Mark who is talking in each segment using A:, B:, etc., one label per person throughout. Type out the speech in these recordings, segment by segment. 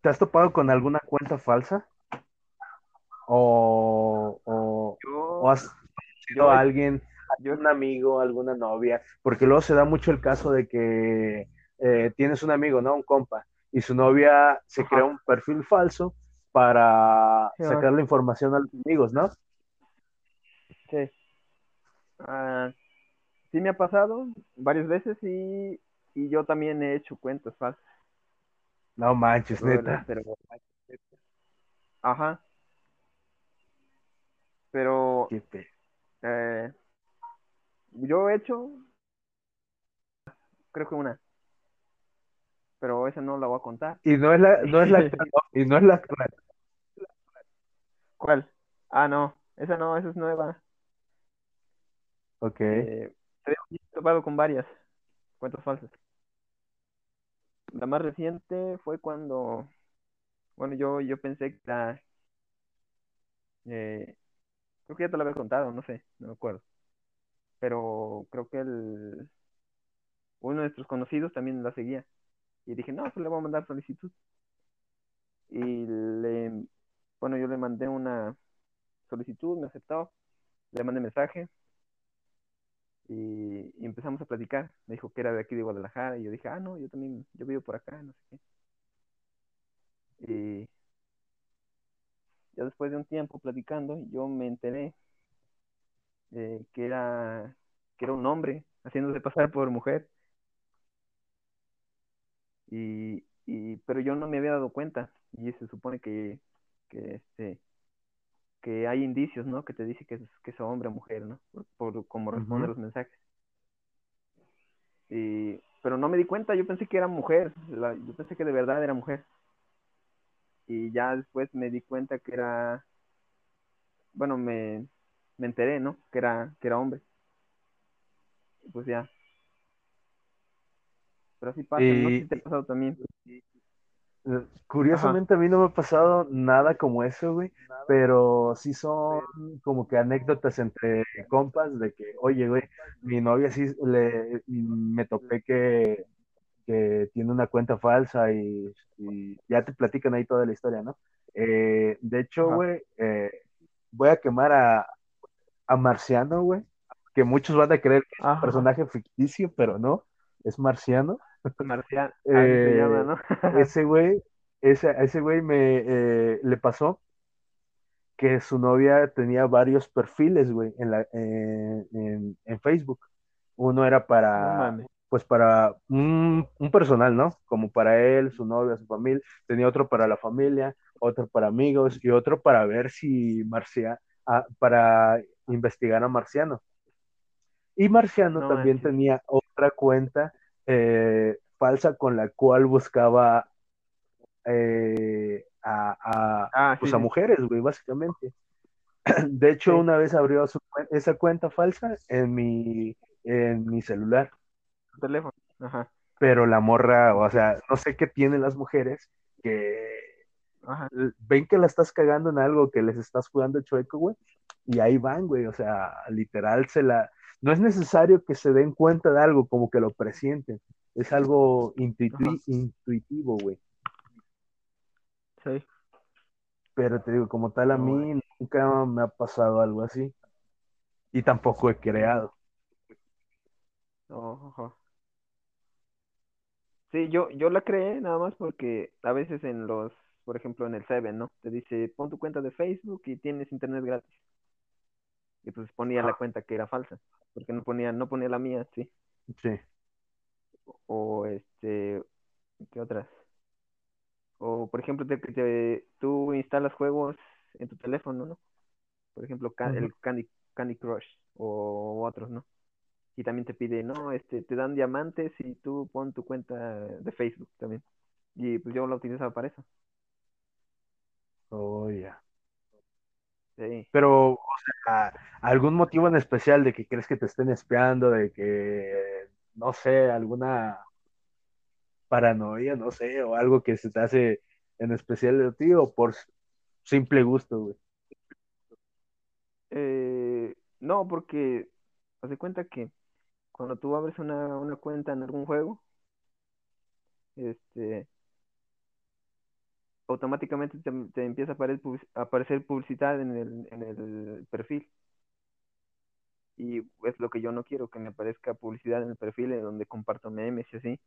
A: ¿Te has topado con alguna cuenta falsa? ¿O, o,
B: Yo,
A: o has conocido a alguien,
B: yo,
A: algún amigo, alguna novia? Porque luego se da mucho el caso de que eh, tienes un amigo, ¿no? Un compa, y su novia se crea un perfil falso para
B: sí,
A: sacar la información a los amigos, ¿no?
B: sí. Ah, sí me ha pasado varias veces y, y yo también he hecho cuentas falsas,
A: No manches, neta.
B: pero, ajá, pero eh, yo he hecho, creo que una, pero esa no la voy a contar.
A: Y no es la, no es la. Y no es la actual.
B: ¿Cuál? Ah, no, esa no, esa es nueva.
A: Ok.
B: Eh, he topado con varias cuentas falsas. La más reciente fue cuando, bueno, yo, yo pensé que la, eh, creo que ya te la había contado, no sé, no me acuerdo. Pero creo que el, uno de nuestros conocidos también la seguía. Y dije, no, pues le voy a mandar solicitud. Y le, bueno, yo le mandé una solicitud, me aceptó, le mandé mensaje y, empezamos a platicar. Me dijo que era de aquí de Guadalajara y yo dije, ah, no, yo también, yo vivo por acá, no sé qué. Y ya después de un tiempo platicando, yo me enteré eh, que era que era un hombre haciéndose pasar por mujer y, y pero yo no me había dado cuenta y se supone que que este que hay indicios no que te dice que es, que es hombre o mujer no por, por cómo responde
A: Ujú.
B: los mensajes. Y pero no me di cuenta yo pensé que era mujer la, yo pensé que de verdad era mujer. Y ya después me di cuenta que era bueno me, me enteré no que era que era hombre. Y pues ya. Pero así pasa no sé si te ha pasado también ajá
A: curiosamente a mí no me ha pasado nada como eso, güey, pero sí son como que anécdotas entre compas de que, oye, güey, mi novia sí le, me topé que, que tiene una cuenta falsa y, y ya te platican ahí toda la historia, ¿no? Eh, de hecho,
B: ajá
A: güey, eh, voy a quemar a, a Marciano, güey, que muchos van a creer que es un personaje ficticio, pero no, es Marciano.
B: Marcial, se llama,
A: Eh,
B: ¿no?
A: ese güey, ese, ese güey me eh, le pasó que su novia tenía varios perfiles, güey, en, la, eh, en, en Facebook. Uno era
B: No
A: para, pues para un, un personal, ¿no? Como para él, su novia, su familia. Tenía otro para la familia, otro para amigos y otro para ver si Marcia, ah, para investigar a Marciano. Y Marciano
B: No
A: también
B: manches.
A: tenía otra cuenta eh, falsa con la cual buscaba eh, a, a,
B: Ah, sí,
A: pues a
B: sí,
A: mujeres, güey, básicamente. De hecho,
B: sí,
A: una vez abrió su, esa cuenta falsa en mi, en mi celular,
B: teléfono. Ajá,
A: pero la morra, o sea, no sé qué tienen las mujeres que
B: ajá.
A: ven que la estás cagando en algo, que les estás jugando chueco, güey, y ahí van, güey, o sea, literal se la... No es necesario que se den cuenta de algo, como que lo presienten. Es algo
B: Ajá,
A: intuitivo, güey.
B: sí.
A: Pero te digo, como tal, a
B: No,
A: mí nunca me ha pasado algo así. Y tampoco he creado.
B: ajá. Sí, yo, yo la creé nada más porque a veces en los, por ejemplo, en el Seven, ¿no? Te dice, pon tu cuenta de Facebook y tienes internet gratis. Y pues ponía la cuenta que era falsa, porque no ponía, no ponía la mía, sí.
A: Sí.
B: O este, ¿qué otras? O por ejemplo, te, te- tú instalas juegos en tu teléfono, ¿no? Por ejemplo, el Candy, Candy Crush o otros, ¿no? Y también te pide, no, este, te dan diamantes y tú pon tu cuenta de Facebook también. Y pues yo la utilizaba para eso.
A: Oh, ya.
B: Sí.
A: Pero, o sea, ¿algún motivo en especial de que crees que te estén espiando, de que, no sé, alguna paranoia, no sé, o algo que se te hace en especial de ti, o por simple gusto, güey?
B: Eh, no, porque haz de cuenta que cuando tú abres una, una cuenta en algún juego, este, automáticamente te, empieza a aparecer, publicidad en el, en el perfil. Y es lo que yo no quiero, que me aparezca publicidad en el perfil donde comparto memes y así.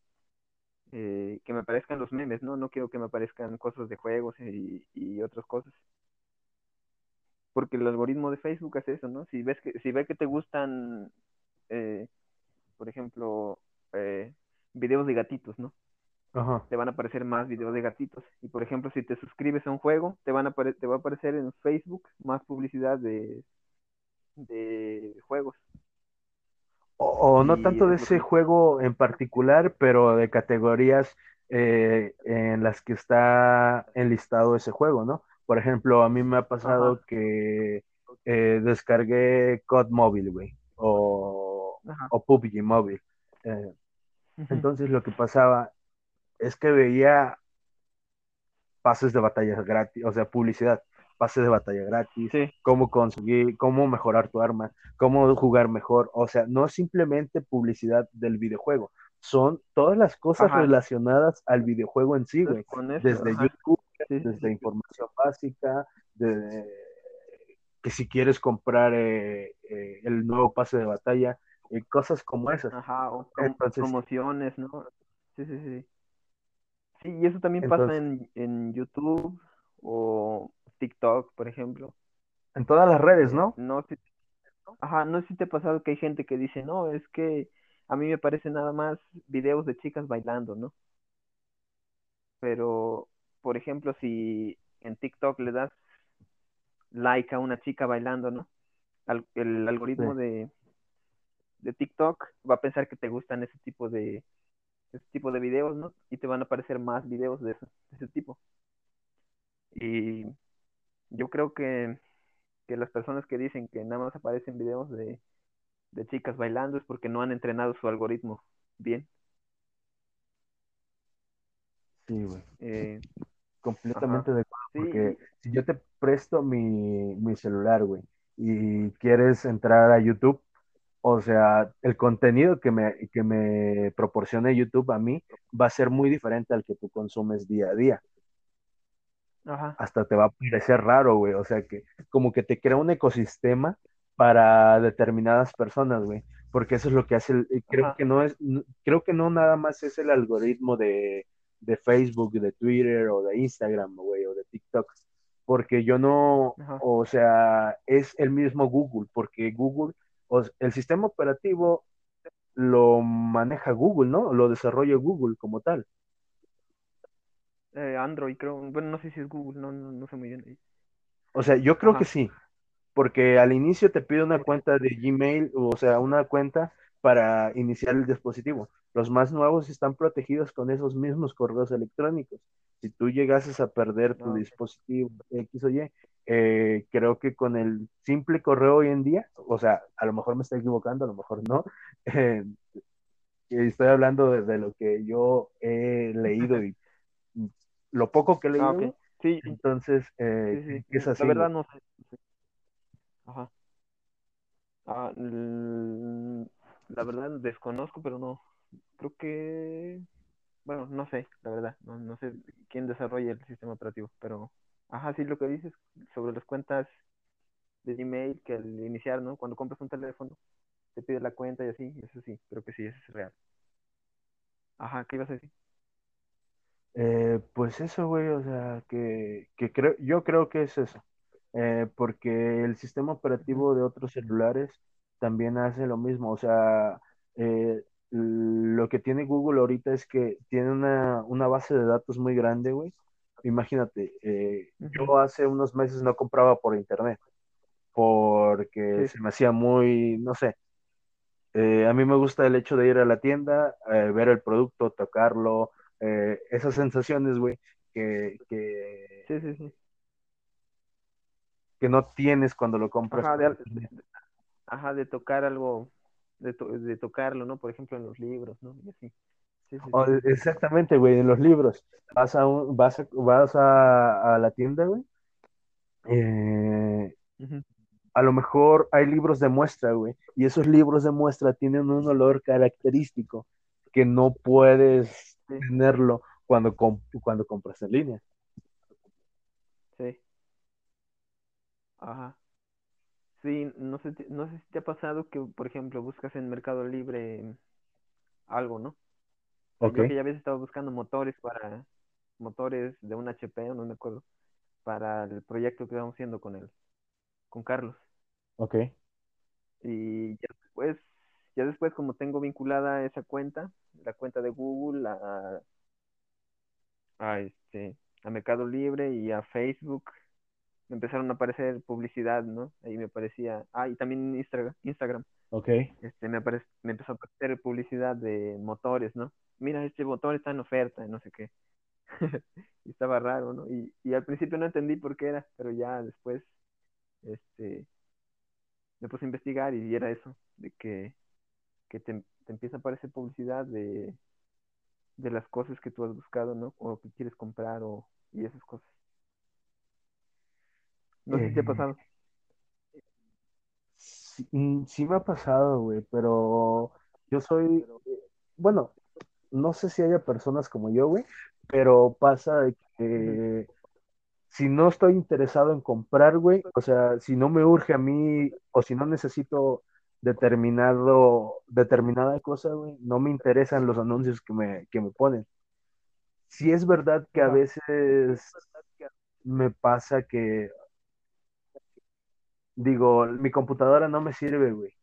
B: Eh, que me aparezcan los memes, ¿no? No quiero que me aparezcan cosas de juegos y, y otras cosas. Porque el algoritmo de Facebook hace eso, ¿no? Si ves que, si ve que te gustan, eh, por ejemplo, eh, videos de gatitos, ¿no?
A: Ajá.
B: te van a aparecer más videos de gatitos. Y por ejemplo, si te suscribes a un juego, te van a te va a aparecer en Facebook más publicidad de, de juegos.
A: O, o no
B: Y
A: tanto de ese
B: que-
A: juego en particular, pero de categorías eh, en las que está enlistado ese juego, ¿no? Por ejemplo, a mí me ha pasado
B: Ajá,
A: que eh, descargué COD Mobile, güey, o, o PUBG Mobile. Eh, entonces lo que pasaba es que veía pases de batalla gratis, o sea, publicidad, pases de batalla gratis,
B: Sí,
A: cómo conseguir, cómo mejorar tu arma, cómo jugar mejor, o sea, no simplemente publicidad del videojuego, son todas las cosas
B: ajá.
A: relacionadas al videojuego en sí,
B: Entonces
A: güey, desde
B: ajá.
A: YouTube,
B: Sí,
A: desde información básica, de que si quieres comprar eh, eh, el nuevo pase de batalla, eh, cosas como esas.
B: Ajá, o prom-
A: Entonces,
B: promociones, ¿no? Sí, sí, sí. Sí, y eso también pasa en, en YouTube o TikTok, por ejemplo.
A: en todas las redes,
B: Eh,
A: ¿no?
B: no, sé- ajá, no sé si te ha pasado que hay gente que dice, no, es que a mí me parecen nada más videos de chicas bailando, ¿no? Pero, por ejemplo, si en TikTok le das like a una chica bailando, ¿no? Al- el
A: Sí.
B: algoritmo de, de TikTok va a pensar que te gustan ese tipo de, ese tipo de videos, ¿no? Y te van a aparecer más videos de, eso- de ese tipo. Y yo creo que, que las personas que dicen que nada más aparecen videos de, de chicas bailando es porque no han entrenado su algoritmo bien.
A: Sí, güey.
B: Eh,
A: Completamente
B: ajá.
A: de acuerdo, porque si yo te presto mi, mi celular, güey, y quieres entrar a YouTube, o sea, el contenido que me, que me proporcione YouTube a mí va a ser muy diferente al que tú consumes día a día.
B: ajá,
A: Hasta te va a parecer raro, güey. O sea, que como que te crea un ecosistema para determinadas personas, güey. Porque eso es lo que hace, el- creo
B: ajá,
A: que no es, creo que no nada más es el algoritmo de, de Facebook, de Twitter o de Instagram, güey, o de TikTok. Porque yo no,
B: ajá.
A: o sea, es el mismo Google, porque Google, el sistema operativo lo maneja Google, ¿no? Lo desarrolla Google como tal.
B: Eh, Android, creo. Bueno, no sé si es Google, no, no, no sé muy bien.
A: O sea, yo creo que sí, porque al inicio te pide una cuenta de Gmail, o sea, una cuenta para iniciar el dispositivo. Los más nuevos están protegidos con esos mismos correos electrónicos. Si tú llegases a perder tu
B: no, ok.
A: dispositivo X o Y, eh, creo que con el simple correo hoy en día, o sea, a lo mejor me estoy equivocando, a lo mejor no, eh, estoy hablando de, de lo que yo he leído y lo poco que he
B: Ah,
A: leído, güey,
B: Sí,
A: entonces eh,
B: sí.
A: es
B: La
A: así,
B: verdad
A: güey.
B: no sé. Ajá. Ah, la verdad desconozco, pero no. Creo que, bueno, no sé, la verdad. No, no sé quién desarrolla el sistema operativo, pero, ajá, sí lo que dices sobre las cuentas de Gmail que al iniciar, ¿no? Cuando compras un teléfono, te pide la cuenta y así, eso sí, creo que sí, eso es real. Ajá, ¿qué ibas a decir?
A: Eh, pues eso, güey, o sea, que, que creo, yo creo que es eso, Eh, porque el sistema operativo de otros celulares también hace lo mismo, o sea, eh, lo que tiene Google ahorita es que tiene una, una base de datos muy grande, güey. Imagínate, eh, yo hace unos meses no compraba por internet, porque
B: Sí,
A: se me hacía muy, no sé, eh, a mí me gusta el hecho de ir a la tienda, eh, ver el producto, tocarlo, esas sensaciones, güey, que, que,
B: sí, sí, sí.
A: que no tienes cuando lo compras
B: de, de- ajá, de tocar algo, de, to- de tocarlo, ¿no? Por ejemplo, en los libros, ¿no? Y así. Sí, sí,
A: O-
B: sí.
A: exactamente, güey, en los libros. Vas a, un- vas a, vas a, a la tienda, güey. eh, a lo mejor hay libros de muestra, güey, y esos libros de muestra tienen un olor característico que no puedes tenerlo cuando, comp- cuando compras en línea.
B: Sí. Ajá. Sí, no sé, no sé si te ha pasado que, por ejemplo, buscas en Mercado Libre algo, ¿no?
A: Ok,
B: Yo que ya había estado buscando motores para, motores de un HP, no me acuerdo, para el proyecto que estamos haciendo con él, con Carlos.
A: ok,
B: Y ya después, ya después como tengo vinculada esa cuenta, la cuenta de Google, a, a este, a Mercado Libre y a Facebook, me empezaron a aparecer publicidad, ¿no? Ahí me aparecía, ah, y también Instagram, Instagram,
A: ok.
B: este, me apare- me empezó a aparecer publicidad de motores, ¿no? Mira, este motor está en oferta, no sé qué. Y estaba raro, ¿no? Y, y al principio no entendí por qué era, pero ya después, este, me puse a investigar y era eso, de que, que te, te empieza a aparecer publicidad de, de las cosas que tú has buscado, ¿no? O que quieres comprar o, y esas cosas. No sé si te ha
A: Eh,
B: pasado.
A: sí, mm, sí me ha pasado, güey, pero yo soy, bueno, no sé si haya personas como yo, güey, pero pasa de que si no estoy interesado en comprar, güey, o sea, si no me urge a mí o si no necesito determinado, determinada cosa, güey, no me interesan los anuncios que me, que me ponen. Sí es verdad que a veces me pasa que, digo, mi computadora no me sirve, güey,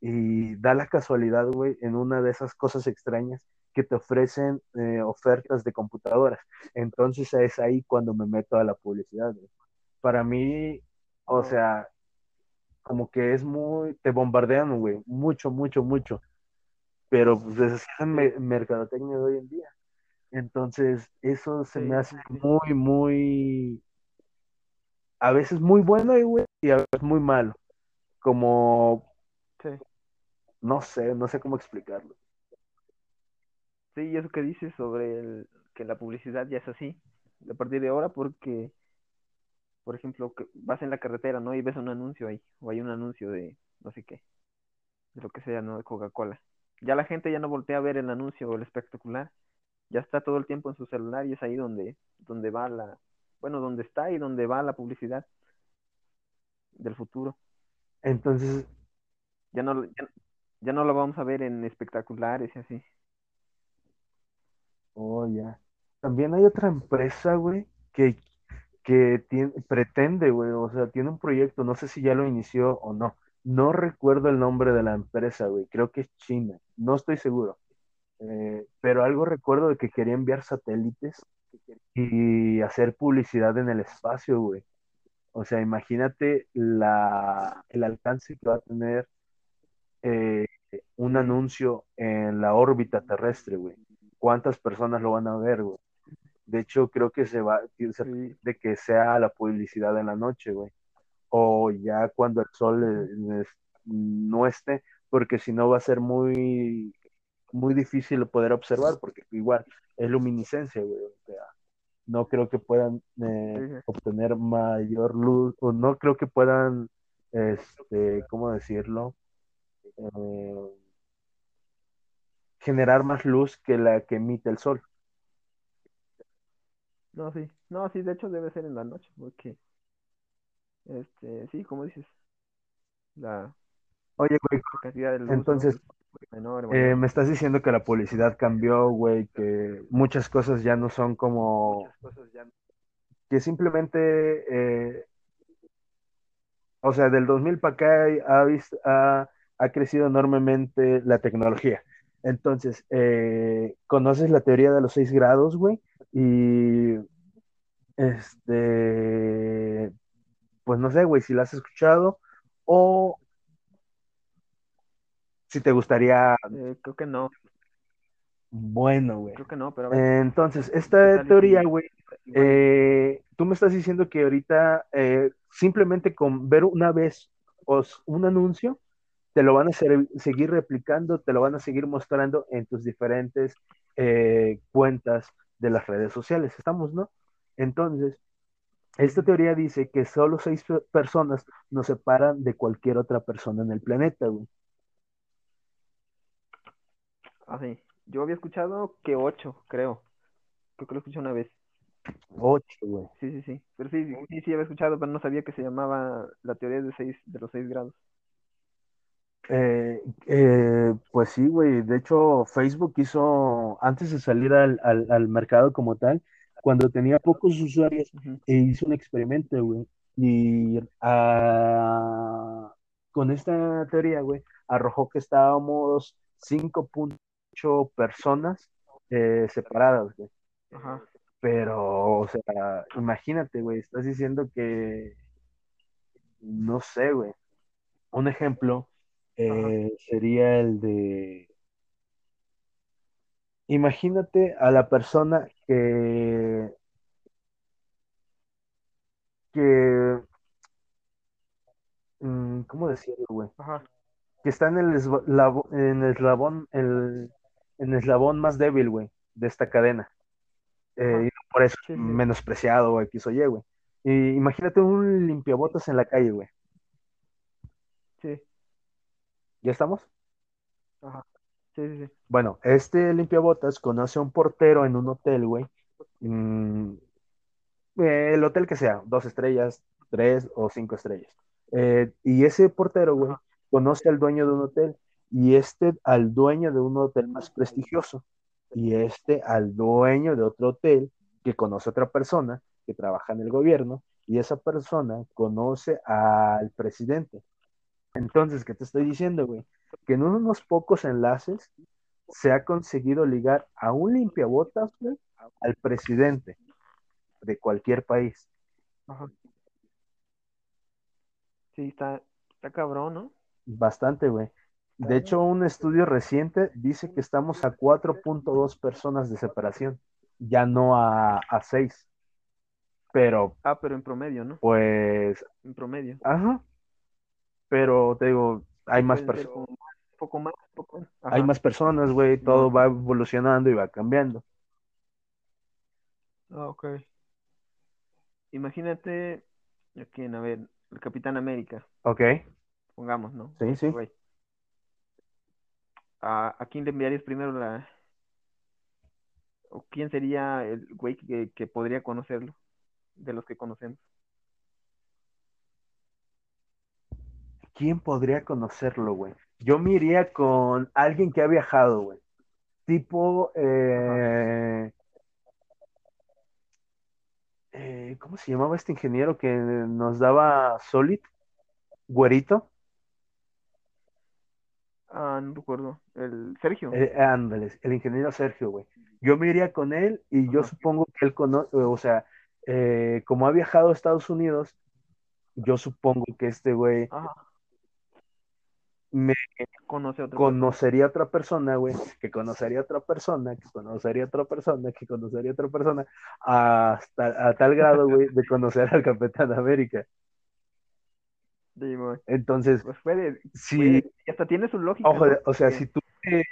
A: y da la casualidad, güey, en una de esas cosas extrañas que te ofrecen eh, ofertas de computadoras. Entonces es ahí cuando me meto a la publicidad, güey. Para mí, o sea, como que es muy, te bombardean, güey, mucho, mucho, mucho, pero pues es mercadotecnia de hoy en día. Entonces, eso se me hace muy, muy, a veces muy bueno, y, güey, y a veces muy malo, como,
B: Sí,
A: no sé, no sé cómo explicarlo.
B: Sí, y eso que dices sobre el, que la publicidad ya es así, a partir de ahora, porque, por ejemplo, que vas en la carretera, ¿no? Y ves un anuncio ahí, o hay un anuncio de no sé qué, de lo que sea, ¿no? De Coca-Cola. Ya la gente ya no voltea a ver el anuncio o el espectacular, ya está todo el tiempo en su celular y es ahí donde, donde va la, bueno, donde está y donde va la publicidad del futuro.
A: Entonces,
B: Ya no, ya, ya no lo vamos a ver en espectaculares y así.
A: Oh, ya. También hay otra empresa, güey, que, que tiene, pretende, güey, o sea, tiene un proyecto, no sé si ya lo inició o no. No recuerdo el nombre de la empresa, güey, creo que es China, no estoy seguro. Eh, pero algo recuerdo de que quería enviar satélites y hacer publicidad en el espacio, güey. O sea, imagínate la, el alcance que va a tener eh, un anuncio en la órbita terrestre, güey. ¿Cuántas personas lo van a ver, güey? De hecho, creo que se va, se de que sea la publicidad en la noche, güey. O ya cuando el sol eh, es- no esté, porque si no va a ser muy, muy difícil poder observar, porque igual es luminiscencia, güey. O sea, no creo que puedan eh, obtener mayor luz, o no creo que puedan, este, ¿cómo decirlo? Eh, generar más luz que la que emite el sol.
B: No, sí. No, sí, de hecho debe ser en la noche, porque, este, sí, como dices, la,
A: Oye, güey,
B: la cantidad de luz, ¿no?
A: entonces
B: Menor
A: eh, me estás diciendo que la publicidad cambió, güey, que muchas cosas ya no son como, que simplemente, eh, o sea, del 2000 para acá ha, ha, ha crecido enormemente la tecnología. Entonces, eh, conoces la teoría de los seis grados, güey, y este, pues no sé, güey, si la has escuchado o si te gustaría,
B: Eh, creo que no,
A: bueno, güey.
B: creo que no, pero a ver,
A: Entonces,
B: ¿qué
A: esta teoría, güey, eh, tú me estás diciendo que ahorita eh, simplemente con ver una vez os, un anuncio, te lo van a ser- seguir replicando, te lo van a seguir mostrando en tus diferentes eh, cuentas de las redes sociales. ¿Estamos, no? Entonces, esta teoría dice que solo seis pe- personas nos separan de cualquier otra persona en el planeta, güey.
B: Ah, sí. Yo había escuchado que ocho, creo. Creo que lo escuché una vez.
A: Ocho, güey.
B: Sí, sí, sí. Pero sí, sí, sí, había escuchado, pero no sabía que se llamaba la teoría de seis, de los seis grados.
A: Eh, eh, pues sí, güey. De hecho, Facebook hizo, antes de salir al, al, al mercado como tal, cuando tenía pocos usuarios,
B: Ujú.
A: e hizo un experimento, güey. Y con esta teoría, güey, arrojó que estábamos 5.8 personas eh, separadas, güey.
B: Ajá.
A: Pero, o sea, imagínate, güey, estás diciendo que, no sé, güey. Un ejemplo. Eh, sería el de, imagínate a la persona que, que, mm, ¿cómo decirlo, güey?
B: Ajá.
A: Que está en el eslabo- en el eslabón, el, en el eslabón más débil, güey, de esta cadena. Eh, y por eso
B: Sí,
A: es
B: sí.
A: menospreciado o X o Y, güey. Y imagínate un limpiabotas en la calle, güey.
B: Sí.
A: ¿Ya estamos?
B: Ajá. Sí, sí, sí.
A: Bueno, este limpiabotas conoce a un portero en un hotel, güey. Mm, eh, el hotel que sea, dos estrellas, tres o cinco estrellas. Eh, y ese portero, güey, conoce al dueño de un hotel y este al dueño de un hotel más prestigioso y este al dueño de otro hotel que conoce a otra persona que trabaja en el gobierno y esa persona conoce al presidente. Entonces, ¿qué te estoy diciendo, güey? Que en unos pocos enlaces se ha conseguido ligar a un limpiabotas, güey, al presidente de cualquier país.
B: Ajá. Sí, está, está cabrón, ¿no?
A: Bastante, güey. De hecho, un estudio reciente dice que estamos a 4.2 personas de separación, ya no a, a 6. Pero,
B: Ah, pero en promedio, ¿no?
A: pues,
B: En promedio.
A: ajá. Pero te digo, hay más personas.
B: poco más, poco.
A: Hay más personas, güey, todo va evolucionando y va cambiando.
B: Ah, ok. Imagínate, ¿a quién? A ver, el Capitán América,
A: ¿Ok?
B: pongamos, ¿no?
A: Sí, sí.
B: ¿A, a quién le enviarías primero la... o quién sería el güey que, que podría conocerlo de los que conocemos?
A: ¿Quién podría conocerlo, güey? Yo me iría con alguien que ha viajado, güey. Tipo, eh, eh, ¿cómo se llamaba este ingeniero que nos daba Solid? Güerito.
B: Ah, no recuerdo. El Sergio.
A: Eh, ándale, el ingeniero Sergio, güey. Yo me iría con él y yo supongo que él conoce, o sea, eh, como ha viajado a Estados Unidos, yo supongo que este güey
B: Ajá.
A: Me
B: Conoce otra persona.
A: conocería a otra persona, güey, que conocería a otra persona, que conocería a otra persona, que conocería a otra persona, hasta a tal grado, güey, de conocer al Capitán América.
B: Sí.
A: Entonces,
B: Pues puede,
A: si,
B: puede- hasta tiene su lógica,
A: ojo,
B: ¿no?
A: o sea, si tú te,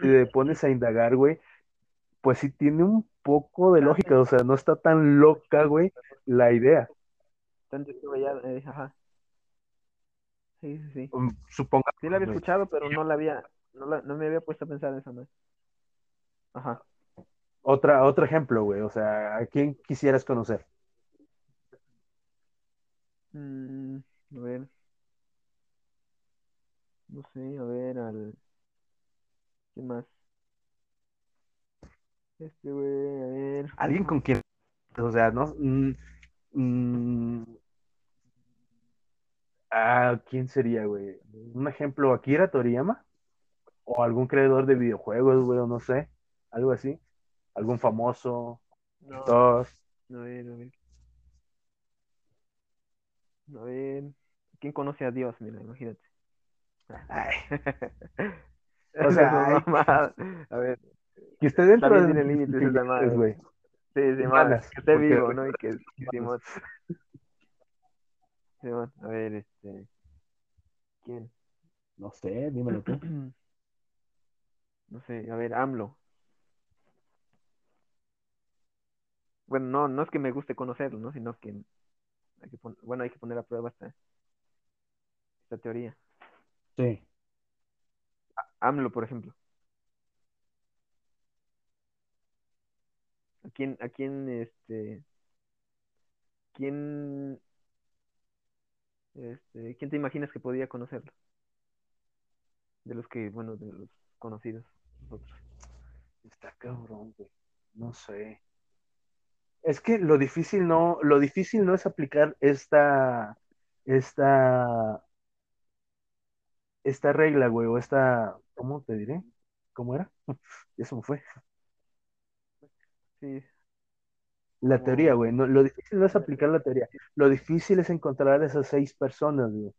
A: te pones a indagar, güey, pues sí tiene un poco de lógica, o sea, no está tan loca, güey, la idea.
B: tanto que eh, ajá. Sí, sí, sí.
A: Um, Suponga,
B: Sí la había escuchado, pero no la había, no, la, no me había puesto a pensar en esa más. Ajá.
A: Otra, otro ejemplo, güey, o sea, ¿a quién quisieras conocer?
B: Mm, a ver. No sé, a ver, al. ¿Quién más? Este güey, a ver.
A: Alguien con quien, o sea, no, mm, mm, ah, ¿quién sería, güey? Un ejemplo, Akira Toriyama, o algún creador de videojuegos, güey, o no sé, algo así, algún famoso,
B: No,
A: actor.
B: a ver, a ver. A ver. ¿Quién conoce a Dios? Mira, imagínate.
A: Ay,
B: O
A: sea, ay.
B: a ver,
A: que esté dentro
B: También
A: de
B: límites
A: que güey.
B: sí, sí, que esté vivo, ¿no? Y que Simón. Simón, a ver, este. ¿Quién?
A: No sé, dímelo tú.
B: No sé, a ver, AMLO. Bueno, no, no es que me guste conocerlo, ¿no? Sino que hay que bueno, hay que poner a prueba esta, esta teoría.
A: Sí.
B: AMLO, por ejemplo. ¿A quién, a quién, este, quién, este, quién te imaginas que podría conocerlo? De los que, bueno, de los conocidos, nosotros.
A: Está cabrón, güey. No sé. Es que lo difícil no, lo difícil no es aplicar esta, esta, esta regla, güey, o esta, ¿cómo te diré? ¿Cómo era? Eso me fue.
B: Sí,
A: La
B: como,
A: teoría, güey. No, lo difícil no es aplicar la teoría. Lo difícil es encontrar esas seis personas, güey.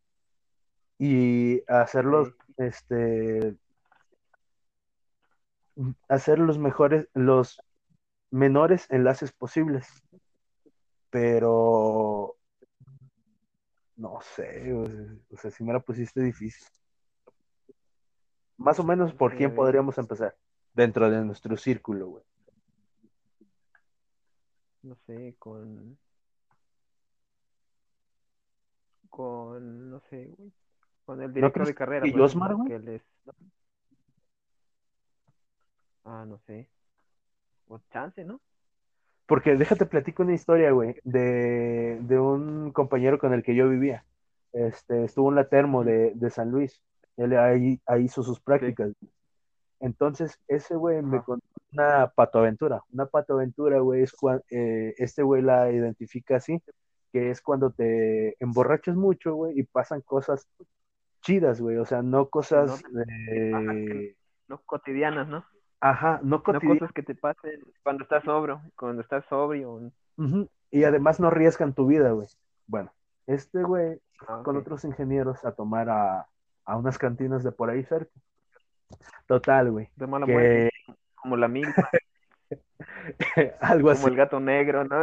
A: Y hacerlos, este, hacer los mejores, los menores enlaces posibles. Pero no sé, o sea, o sea, si me la pusiste difícil. Más o menos,
B: no
A: ¿por
B: a
A: quién podríamos empezar? Dentro de nuestro círculo, güey.
B: No sé, con, con, no sé, güey, con el
A: ¿No
B: director de carrera, por
A: Josmar, güey?
B: que él es, ah, no sé, o chance, ¿no?
A: Porque déjate platico una historia, güey, de, de un compañero con el que yo vivía. Este, estuvo en la termo de, de San Luis. Él ahí, ahí hizo sus
B: Sí,
A: prácticas. Entonces, ese güey me contó una patoaventura. Una patoaventura, güey, es cuando este güey la identifica así, que es cuando te emborrachas mucho, güey, y pasan cosas chidas, güey. O sea, no
B: no,
A: cosas,
B: te- ajá, que
A: eh,
B: no cotidianas, ¿no?
A: ajá, no
B: No
A: cotidianas.
B: cosas que te pasen cuando estás sobrio, cuando estás sobrio,
A: Ujú, Y además no arriesgan tu vida, güey. Bueno, este güey
B: ah,
A: con otros ingenieros a tomar a, a unas cantinas de por ahí cerca. Total, güey.
B: de mala muerte, como la milpa,
A: algo
B: como
A: así,
B: el gato negro, ¿no?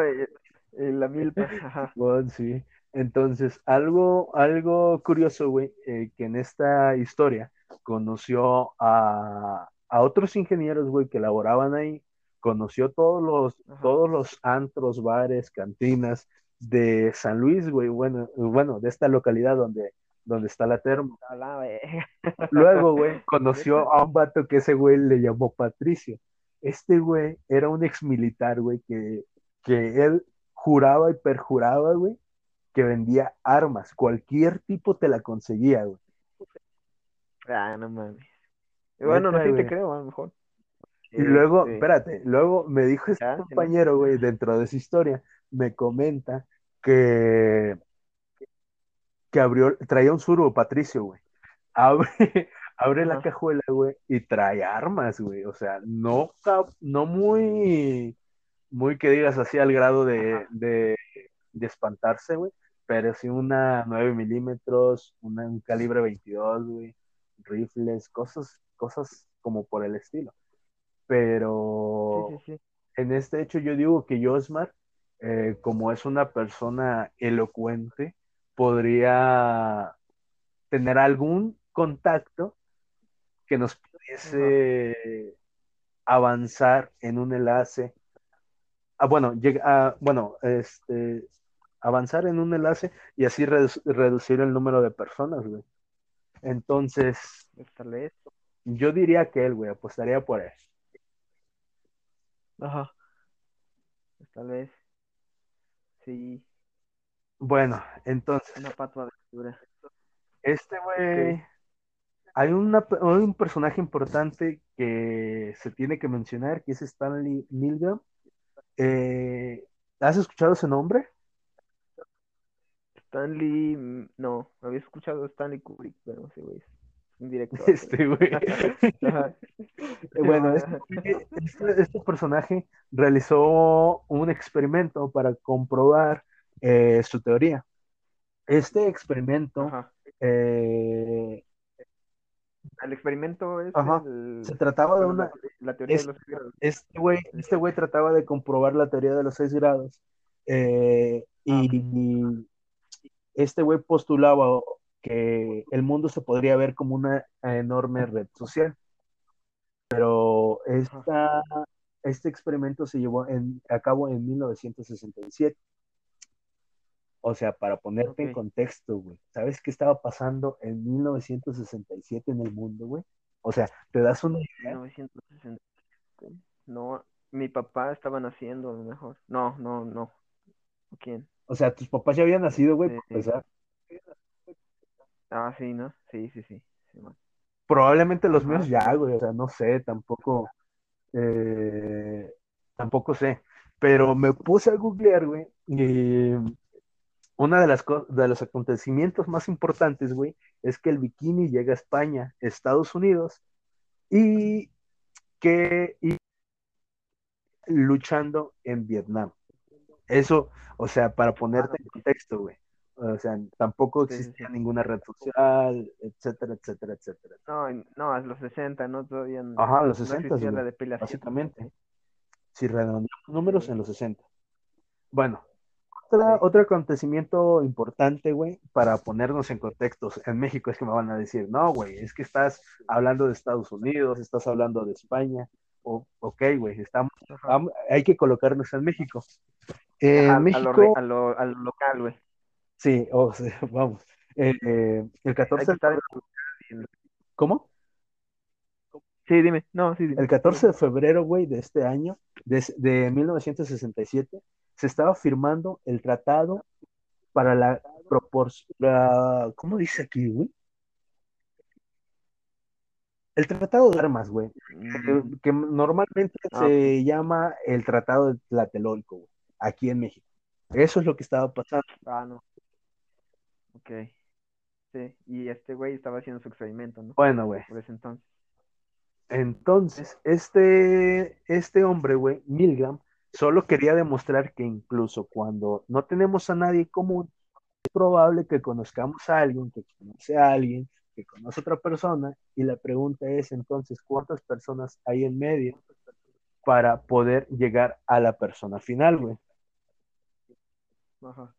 B: La milpa, ajá,
A: bueno, sí. Entonces, algo, algo curioso, güey, eh, que en esta historia conoció a, a otros ingenieros, güey, que laboraban ahí, conoció todos los,
B: ajá,
A: todos los antros, bares, cantinas de San Luis, güey, bueno, bueno, de esta localidad donde, donde está la termo. Luego, güey, conoció a un vato que ese güey le llamó Patricio. Este güey era un ex militar, güey, que, que él juraba y perjuraba, güey, que vendía armas. Cualquier tipo te la conseguía, güey.
B: Ah, no mames. Bueno, no, sí te creo, a lo mejor.
A: Y luego,
B: Este,
A: espérate, luego me dijo este compañero, güey, dentro de esa historia, me comenta que, que abrió, traía un surbo Patricio, güey. Abre, abre la cajuela, güey, y trae armas, güey. O sea, no, no muy, muy que digas así al grado de, de, de espantarse, güey. Pero sí una 9 milímetros, una, un calibre 22, güey. Rifles, cosas, cosas como por el estilo.
B: sí, sí,
A: Pero
B: sí,
A: en este hecho yo digo que Josmar, eh, como es una persona elocuente, podría tener algún contacto que nos pudiese avanzar en un enlace. Ah, bueno, llega, ah, bueno, este, avanzar en un enlace y así redu- reducir el número de personas, güey. Entonces, yo diría que él, güey, apostaría por él.
B: ajá, tal vez, sí,
A: Bueno, entonces,
B: una patua aventura.
A: este
B: Ok,
A: güey, hay, una, hay un personaje importante que se tiene que mencionar, que es Stanley Milgram. Eh, ¿has escuchado ese nombre?
B: Stanley, mm, no, había escuchado Stanley Kubrick, pero sí, güey, es un director.
A: Este güey. Eh, Bueno, este, este- este personaje realizó un experimento para comprobar eh, su teoría. Este experimento, eh,
B: el experimento es
A: ajá,
B: el,
A: se trataba de
B: la,
A: una,
B: la teoría de los grados.
A: este güey, este güey trataba de comprobar la teoría de los seis grados eh,
B: Ah,
A: y, y este güey postulaba que el mundo se podría ver como una enorme red social. Pero esta, este experimento se llevó en- a cabo en 1967. O sea, para ponerte en contexto, güey. ¿Sabes qué estaba pasando en 1967 en el mundo, güey? O sea, ¿te das una idea?
B: 1960, no, Mi papá estaba naciendo, a lo mejor. No, no, no. ¿Quién?
A: O sea, tus papás ya habían nacido, güey,
B: Este,
A: empezar.
B: Ah, sí, ¿no? Sí, sí, sí. sí.
A: Probablemente los
B: Ajá.
A: míos ya, güey, o sea, no sé, tampoco, eh, tampoco sé. Pero me puse a googlear, güey, y una de las co- de los acontecimientos más importantes, güey, es que el bikini llega a España, Estados Unidos, y que y luchando en Vietnam. Eso, o sea, para ponerte en contexto, güey. O sea, tampoco existía
B: sí.
A: ninguna red social, etcétera, etcétera, etcétera.
B: No, no, es los 60, ¿no? Todavía no,
A: Ajá, los
B: no
A: 60,
B: existía la depilación.
A: básicamente. Si redondeamos números en los 60. Bueno, otra,
B: Sí.
A: otro acontecimiento importante, güey, para ponernos en contextos en México es que me van a decir, no, güey, es que estás hablando de Estados Unidos, estás hablando de España. O, ok, güey, estamos, hay que colocarnos en México. En
B: a, lo,
A: México,
B: re- a, lo, a lo local, güey.
A: sí, o sea, vamos. Eh, eh, el
B: Hay
A: 14
B: que
A: de febrero. ¿cómo?
B: Sí, dime. No, sí, dime.
A: El 14 de febrero, güey, de este año, de, de 1967, se estaba firmando el tratado para la proporción, ¿cómo dice aquí, güey? El tratado de armas, güey, que,
B: Mm,
A: que normalmente
B: ah,
A: se llama el tratado de Tlatelolco, güey, aquí en México. Eso es lo que estaba pasando.
B: ah, no. Ok. Sí, y este güey estaba haciendo su experimento, ¿no?
A: Bueno, güey,
B: Por ese entonces.
A: entonces, este, este hombre, güey, Milgram, solo quería demostrar que incluso cuando no tenemos a nadie común, es probable que conozcamos a alguien, que conoce a alguien, que conoce a otra persona, y la pregunta es entonces, ¿cuántas personas hay en medio para poder llegar a la persona final, güey?
B: Ajá.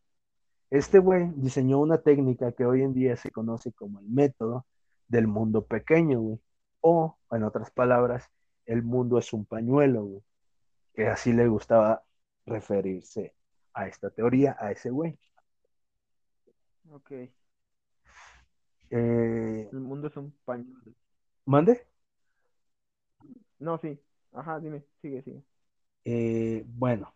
A: Este güey diseñó una técnica que hoy en día se conoce como el método del mundo pequeño, güey. O, en otras palabras, el mundo es un pañuelo, güey. Que así le gustaba referirse a esta teoría, a ese güey.
B: Ok.
A: Eh,
B: El mundo es un pañuelo.
A: ¿Mande?
B: No, sí. Ajá, dime. Sigue, sigue.
A: Eh, bueno,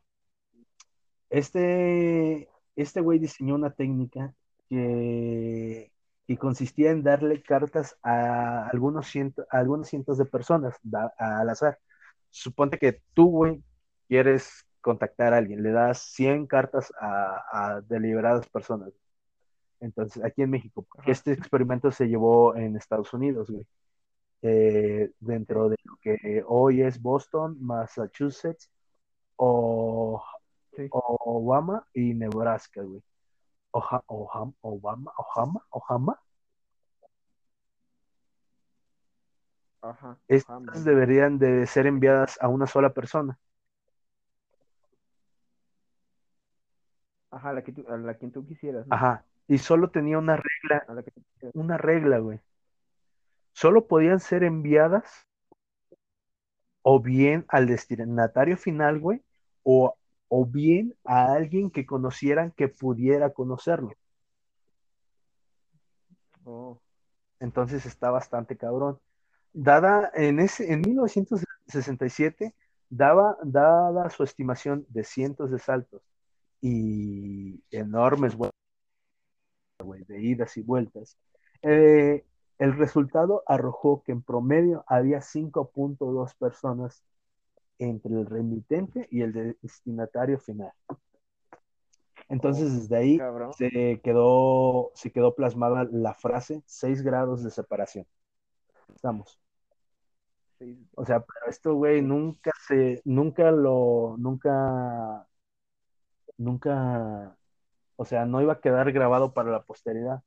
A: este, este güey diseñó una técnica que, que consistía en darle cartas a algunos, cientos, a algunos cientos de personas da, al azar. Suponte que tú, güey, quieres contactar a alguien, le das 100 cartas a, a deliberadas personas. Entonces, aquí en México, porque este experimento se llevó en Estados Unidos, güey. Eh, dentro de lo que hoy es Boston, Massachusetts, o
B: Sí.
A: Obama y Nebraska, güey. Oja, Oham, Obama, Ohama, Ohama.
B: Ajá.
A: Estas
B: Ajá,
A: deberían de ser enviadas a una sola persona.
B: Ajá, la que tú, a la que tú quisieras, ¿no?
A: Ajá. Y solo tenía una regla,
B: A la que tú quisieras.
A: una regla, güey. Solo podían ser enviadas o bien al destinatario final, güey, o, o bien a alguien que conocieran que pudiera conocerlo.
B: Oh,
A: Entonces está bastante cabrón. Dada en ese, en 1967, daba, dada su estimación de cientos de saltos y enormes vueltas, de idas y vueltas, eh, el resultado arrojó que en promedio había 5.2 personas entre el remitente y el destinatario final. Entonces, desde ahí
B: cabrón.
A: se quedó, se quedó plasmada la frase 6 grados de separación. Estamos.
B: Sí.
A: O sea, pero esto, güey, nunca se, nunca lo, nunca, nunca, o sea, no iba a quedar grabado para la posteridad.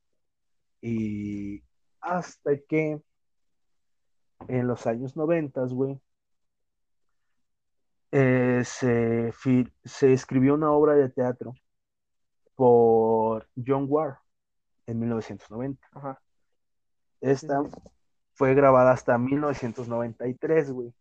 A: Y hasta que en los años noventas, güey, eh, se, se escribió una obra de teatro por John Ward en 1990.
B: Ajá.
A: Esta. Fue grabada hasta 1993, güey.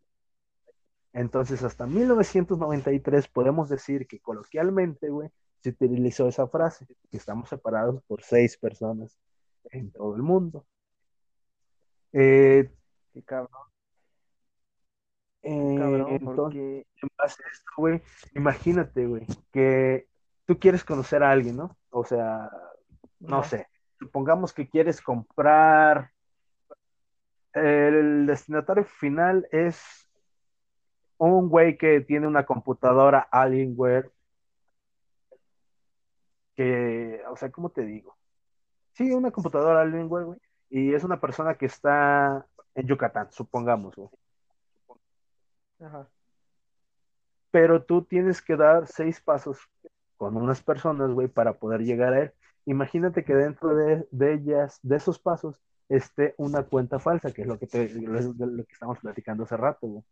A: Entonces, hasta 1993 podemos decir que coloquialmente, güey, se utilizó esa frase, que estamos separados por seis personas en todo el mundo. Eh,
B: Qué cabrón.
A: Eh,
B: Cabrón,
A: entonces,
B: porque...
A: en base a esto, güey, imagínate, güey, que tú quieres conocer a alguien, ¿no? O sea, no sé, supongamos que quieres comprar, el destinatario final es un güey que tiene una computadora Alienware, que, o sea, ¿cómo te digo? Sí, una computadora Alienware, güey, y es una persona que está en Yucatán, supongamos, güey.
B: Ajá.
A: Pero tú tienes que dar seis pasos con unas personas, güey, para poder llegar a él. Imagínate que dentro de, de ellas, de esos pasos, esté una cuenta falsa, que es lo que, te, lo, lo que estamos platicando hace rato, güey.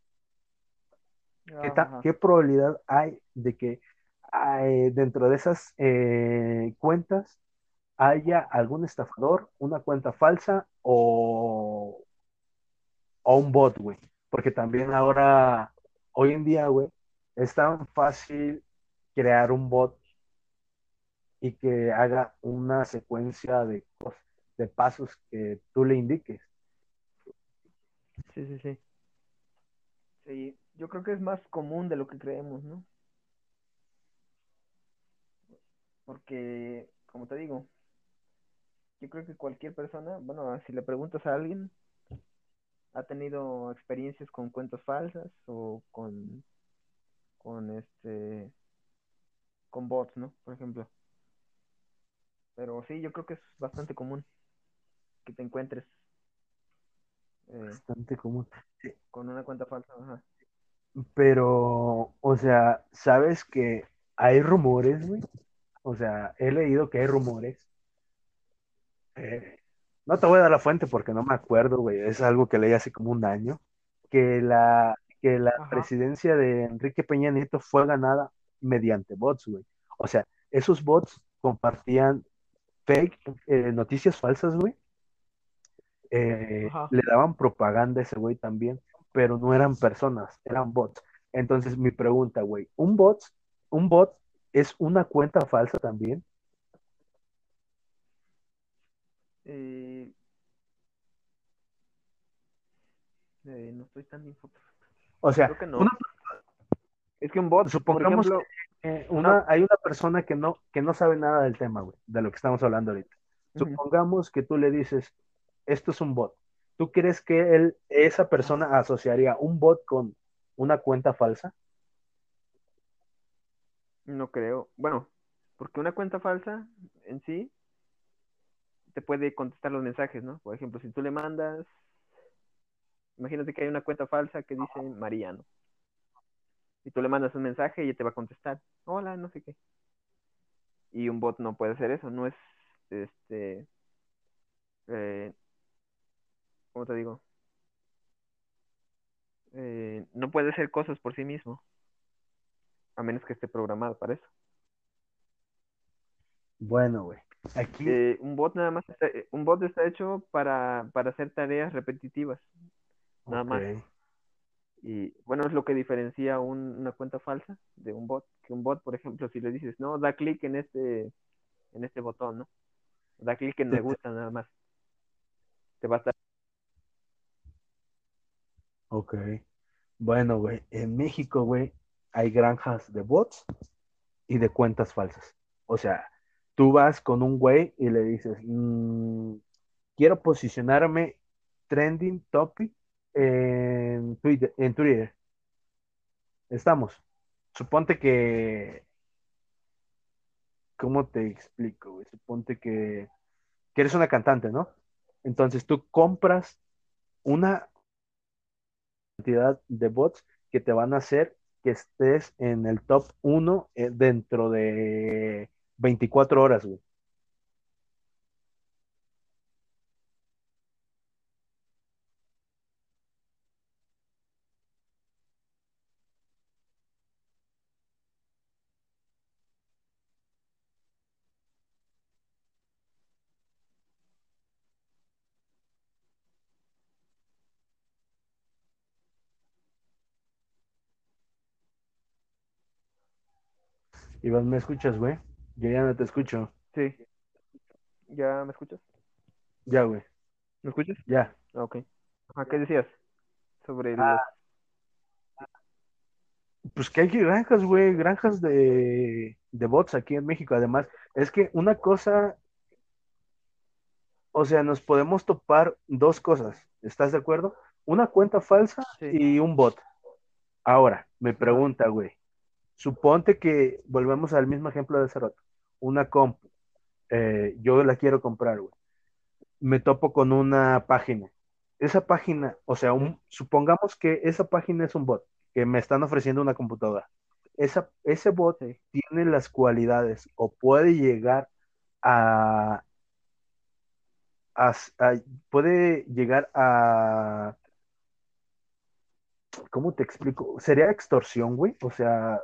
A: ¿Qué, ta-
B: Ajá.
A: qué probabilidad hay de que dentro de esas eh, cuentas haya algún estafador, una cuenta falsa o, o un bot, güey? Porque también ahora, hoy en día, güey, es tan fácil crear un bot y que haga una secuencia de, cos- de pasos que tú le indiques.
B: Sí, sí, sí. Sí, yo creo que es más común de lo que creemos, ¿no? Porque, como te digo, yo creo que cualquier persona, bueno, si le preguntas a alguien, ha tenido experiencias con cuentas falsas o con, con este, con bots, ¿no? Por ejemplo. Pero sí, yo creo que es bastante común que te encuentres eh,
A: Bastante común.
B: con una cuenta falsa. Ajá.
A: Pero, o sea, ¿sabes que hay rumores, güey? O sea, he leído que hay rumores. eh, no te voy a dar la fuente porque no me acuerdo, güey. Es algo que leí hace como un año. Que la, que la
B: Ajá.
A: presidencia de Enrique Peña Nieto fue ganada mediante bots, güey. O sea, esos bots compartían fake, eh, noticias falsas, güey. Eh, le daban propaganda a ese güey también, pero no eran personas, eran bots. Entonces, mi pregunta, güey, ¿un bot, un bot es una cuenta falsa también?
B: Eh, eh, no estoy tan informado.
A: O sea,
B: Creo que no.
A: una-
B: Es que un bot, por
A: supongamos
B: ejemplo,
A: que una, hay una persona que no, que no sabe nada del tema, güey, de lo que estamos hablando ahorita. Supongamos que tú le dices, esto es un bot. ¿Tú crees que él, esa persona asociaría un bot con una cuenta falsa?
B: no creo. Bueno, porque una cuenta falsa en sí te puede contestar los mensajes, ¿no? Por ejemplo, si tú le mandas, imagínate que hay una cuenta falsa que dice Mariano. Y tú le mandas un mensaje y ella te va a contestar, hola, no sé qué. Y un bot no puede hacer eso, no es, este, eh, ¿cómo te digo? Eh, no puede hacer cosas por sí mismo, a menos que esté programado para eso.
A: Bueno, güey, aquí,
B: Eh, un bot nada más, está, eh, un bot está hecho para, para hacer tareas repetitivas, nada más. Y bueno, es lo que diferencia un- una cuenta falsa de un bot. Que un bot, por ejemplo, si le dices, no, da clic en este, en este botón, ¿no? Da clic en me gusta nada más. Te va a estar.
A: Ok. Bueno, güey, en México, güey, hay granjas de bots y de cuentas falsas. O sea, tú vas con un güey y le dices, "Mm, quiero posicionarme trending topic en Twitter. Estamos. Suponte que, ¿cómo te explico, güey? Suponte que, que eres una cantante, ¿no? Entonces tú compras una cantidad de bots que te van a hacer que estés en el top 1 dentro de 24 horas, güey. Iván, ¿me escuchas, güey? Yo ya no te escucho.
B: Sí. ¿Ya me escuchas?
A: Ya, güey.
B: ¿Me escuchas?
A: Ya.
B: Ah, ok. Ajá, ¿qué decías? Sobre
A: Ah. Pues que hay granjas, güey, granjas de, de bots aquí en México. Además, es que una cosa, o sea, nos podemos topar dos cosas, ¿estás de acuerdo? Una cuenta falsa
B: Sí.
A: y un bot. Ahora, me pregunta, güey, suponte que volvemos al mismo ejemplo de hace rato, una compu, eh, yo la quiero comprar, güey, me topo con una página. Esa página, o sea, un- supongamos que esa página es un bot, que me están ofreciendo una computadora. Esa, ese bot tiene las cualidades o puede llegar a, a- a- puede llegar a, ¿cómo te explico? ¿Sería extorsión, güey? O sea,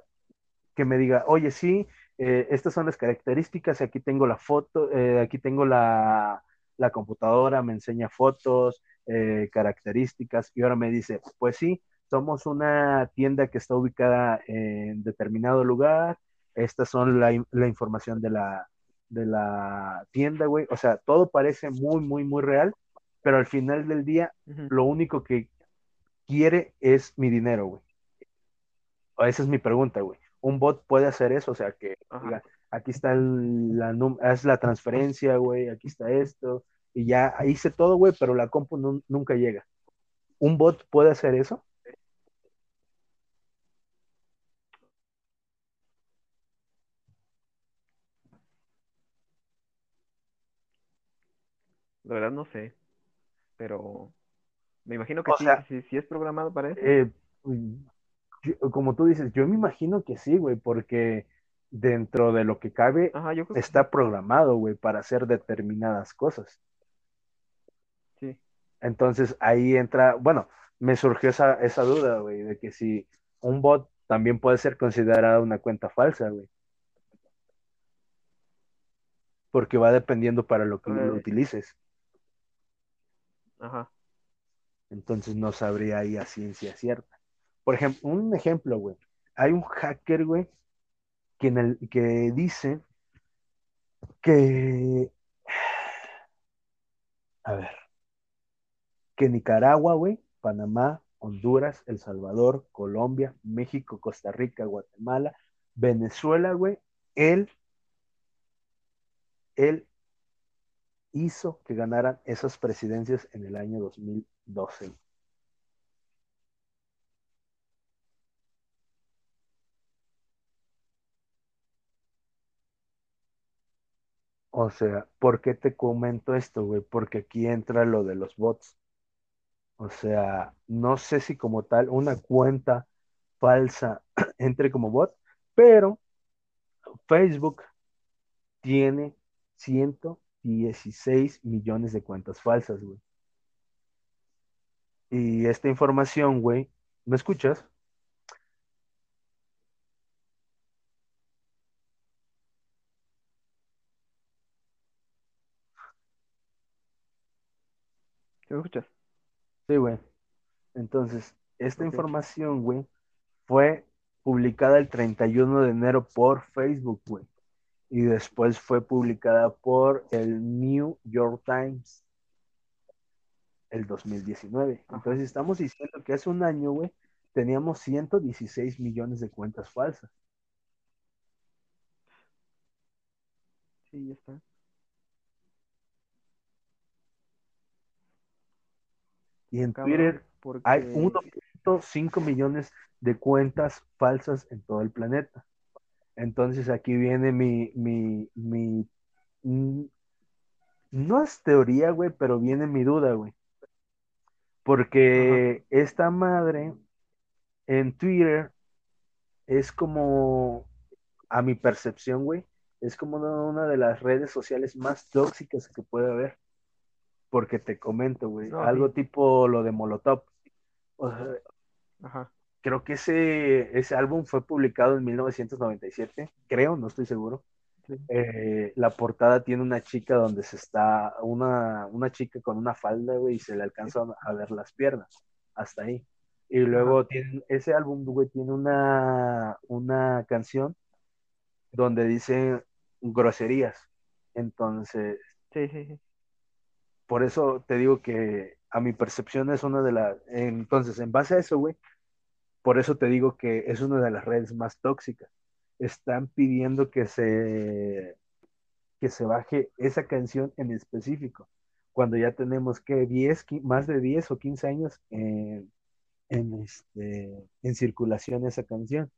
A: que me diga, oye, sí, eh, estas son las características, aquí tengo la foto, eh, aquí tengo la, la computadora, me enseña fotos, eh, características, y ahora me dice, pues sí, somos una tienda que está ubicada en determinado lugar, estas son la, la información de la, de la tienda, güey, o sea, todo parece muy, muy, muy real, pero al final del día, lo único que quiere es mi dinero, güey. Esa es mi pregunta, güey. ¿Un bot puede hacer eso? O sea, que aquí está el- la, haz la transferencia, güey, aquí está esto, y ya hice todo, güey, pero la compu nun- nunca llega. ¿Un bot puede hacer eso?
B: La verdad no sé, pero me imagino que
A: O
B: sí,
A: sea,
B: sí, sí es programado para eso.
A: eh, yo- como tú dices, yo me imagino que sí, güey, porque dentro de lo que cabe
B: Ajá, yo creo que
A: está programado, güey, para hacer determinadas cosas.
B: sí.
A: Entonces ahí entra, bueno, me surgió esa, esa duda, güey, de que si un bot también puede ser considerada una cuenta falsa, güey. Porque va dependiendo para lo que lo utilices.
B: Ajá.
A: Entonces no sabría ahí a ciencia cierta. Por ejemplo, un ejemplo, güey. Hay un hacker, güey, que, en el, que dice que, a ver, que Nicaragua, güey, Panamá, Honduras, El Salvador, Colombia, México, Costa Rica, Guatemala, Venezuela, güey, él, él hizo que ganaran esas presidencias en el año 2012. O sea, ¿por qué te comento esto, güey? Porque aquí entra lo de los bots. O sea, no sé si como tal una cuenta falsa entre como bot, pero Facebook tiene 116 millones de cuentas falsas, güey. Y esta información, güey, ¿me escuchas?
B: Me escuchas?
A: Sí, güey. Entonces, esta información, güey, fue publicada el 31 de enero por Facebook, güey. Y después fue publicada por el New York Times el 2019.
B: Ajá.
A: Entonces estamos diciendo que hace un año, güey, teníamos 116 millones de cuentas falsas.
B: Sí, ya está.
A: Y en
B: Cabrón,
A: Twitter
B: porque
A: hay 1.5 millones de cuentas falsas en todo el planeta. Entonces aquí viene mi, mi, mi, mm, no es teoría, güey, pero viene mi duda, güey. Porque esta madre en Twitter es como, a mi percepción, güey, es como una, una de las redes sociales más tóxicas que puede haber. Porque te comento, güey,
B: No,
A: algo
B: sí.
A: tipo lo de Molotov. O sea,
B: Ajá.
A: creo que ese, ese álbum fue publicado en 1997, creo, no estoy seguro.
B: Sí.
A: Eh, la portada tiene una chica donde se está, una, una chica con una falda, güey, y se le alcanza a ver las piernas, hasta ahí. Y luego tiene, ese álbum, güey, tiene una, una canción donde dice groserías. Entonces,
B: Sí, sí, sí.
A: Por eso te digo que a mi percepción es una de las... Entonces, en base a eso, güey, por eso te digo que es una de las redes más tóxicas. Están pidiendo que se, que se baje esa canción en específico, cuando ya tenemos que 10, más de 10 o 15 años en, en, este, en circulación esa canción.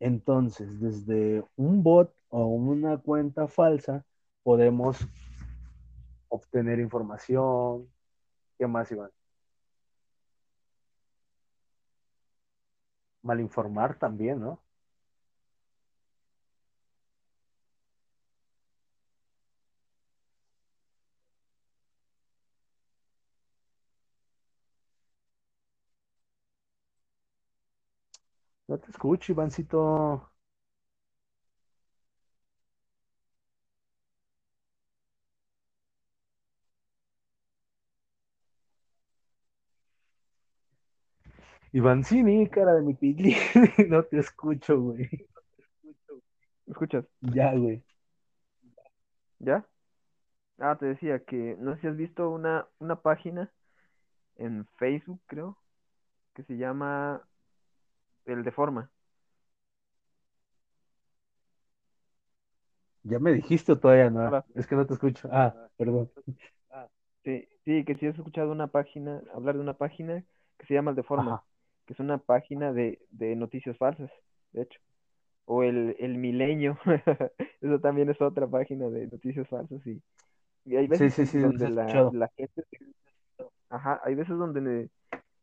A: Entonces, desde un bot o una cuenta falsa, podemos obtener información. ¿Qué más, Iván? Malinformar también, ¿no? No te escucho, Ivancito. Ivancini, cara de mi pili. no te escucho, güey.
B: ¿Me escuchas?
A: Ya, güey.
B: ¿Ya? Ah, te decía que no sé si has visto una, una página en Facebook, creo, que se llama El de Forma.
A: Ya me dijiste o todavía no. Es que no te escucho. Ah, perdón.
B: Sí, sí, que si has escuchado una página, hablar de una página que se llama El de Forma que es una página de, de noticias falsas, de hecho. O el, el Milenio, eso también es otra página de noticias falsas y, hay veces donde la, la, gente, ajá, hay veces donde,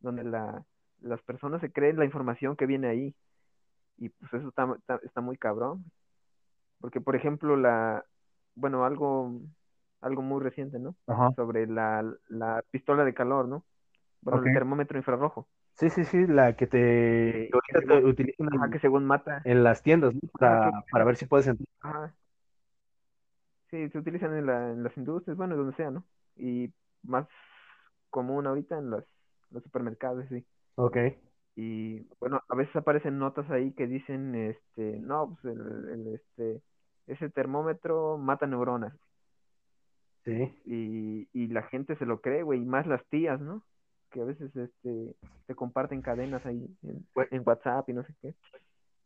B: donde la, las personas se creen la información que viene ahí y pues eso está, está, muy cabrón. Porque, por ejemplo, la, bueno, algo, algo muy reciente, ¿no? Sobre la, la pistola de calor, ¿no? Bueno, el termómetro infrarrojo.
A: Sí, sí, sí, la que te,
B: utilizan
A: que
B: según mata.
A: en las tiendas, Para, para ver si puedes entrar.
B: Ajá. Sí, se utilizan en, la, en las industrias, bueno, donde sea, ¿no? Y más común ahorita en los, los supermercados, sí.
A: Ok.
B: Y bueno, a veces aparecen notas ahí que dicen, este, no, pues el, este, ese termómetro mata neuronas.
A: Sí.
B: Y, y la gente se lo cree, güey, y más las tías, ¿no? Que a veces este, te comparten cadenas ahí en, WhatsApp y no sé qué.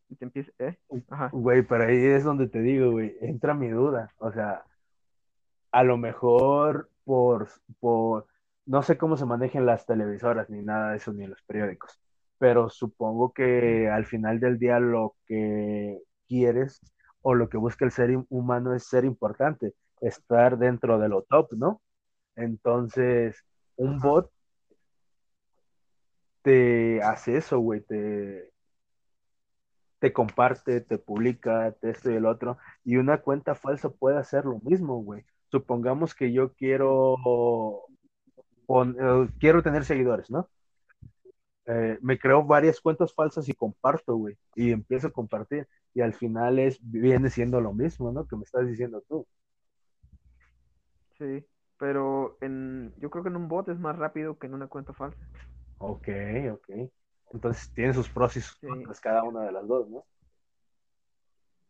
B: Y te empieza, ¿eh?
A: Ajá. Güey, pero ahí es donde te digo, güey, entra mi duda. O sea, a lo mejor por, por, no sé cómo se manejan las televisoras ni nada de eso, ni los periódicos, pero supongo que al final del día lo que quieres o lo que busca el ser humano es ser importante, estar dentro de lo top, ¿no? Entonces, un bot te hace eso, güey, te, te comparte, te publica, te esto y el otro, y una cuenta falsa puede hacer lo mismo, güey. Supongamos que yo quiero, eh, quiero tener seguidores, ¿no? Eh, me creo varias cuentas falsas y comparto, güey, y empiezo a compartir, y al final es, viene siendo lo mismo, ¿no? Que me estás diciendo tú.
B: Sí, pero en, yo creo que en un bot es más rápido que en una cuenta falsa.
A: Ok, ok. Entonces tiene sus pros y sus contras cada una de las dos, ¿no?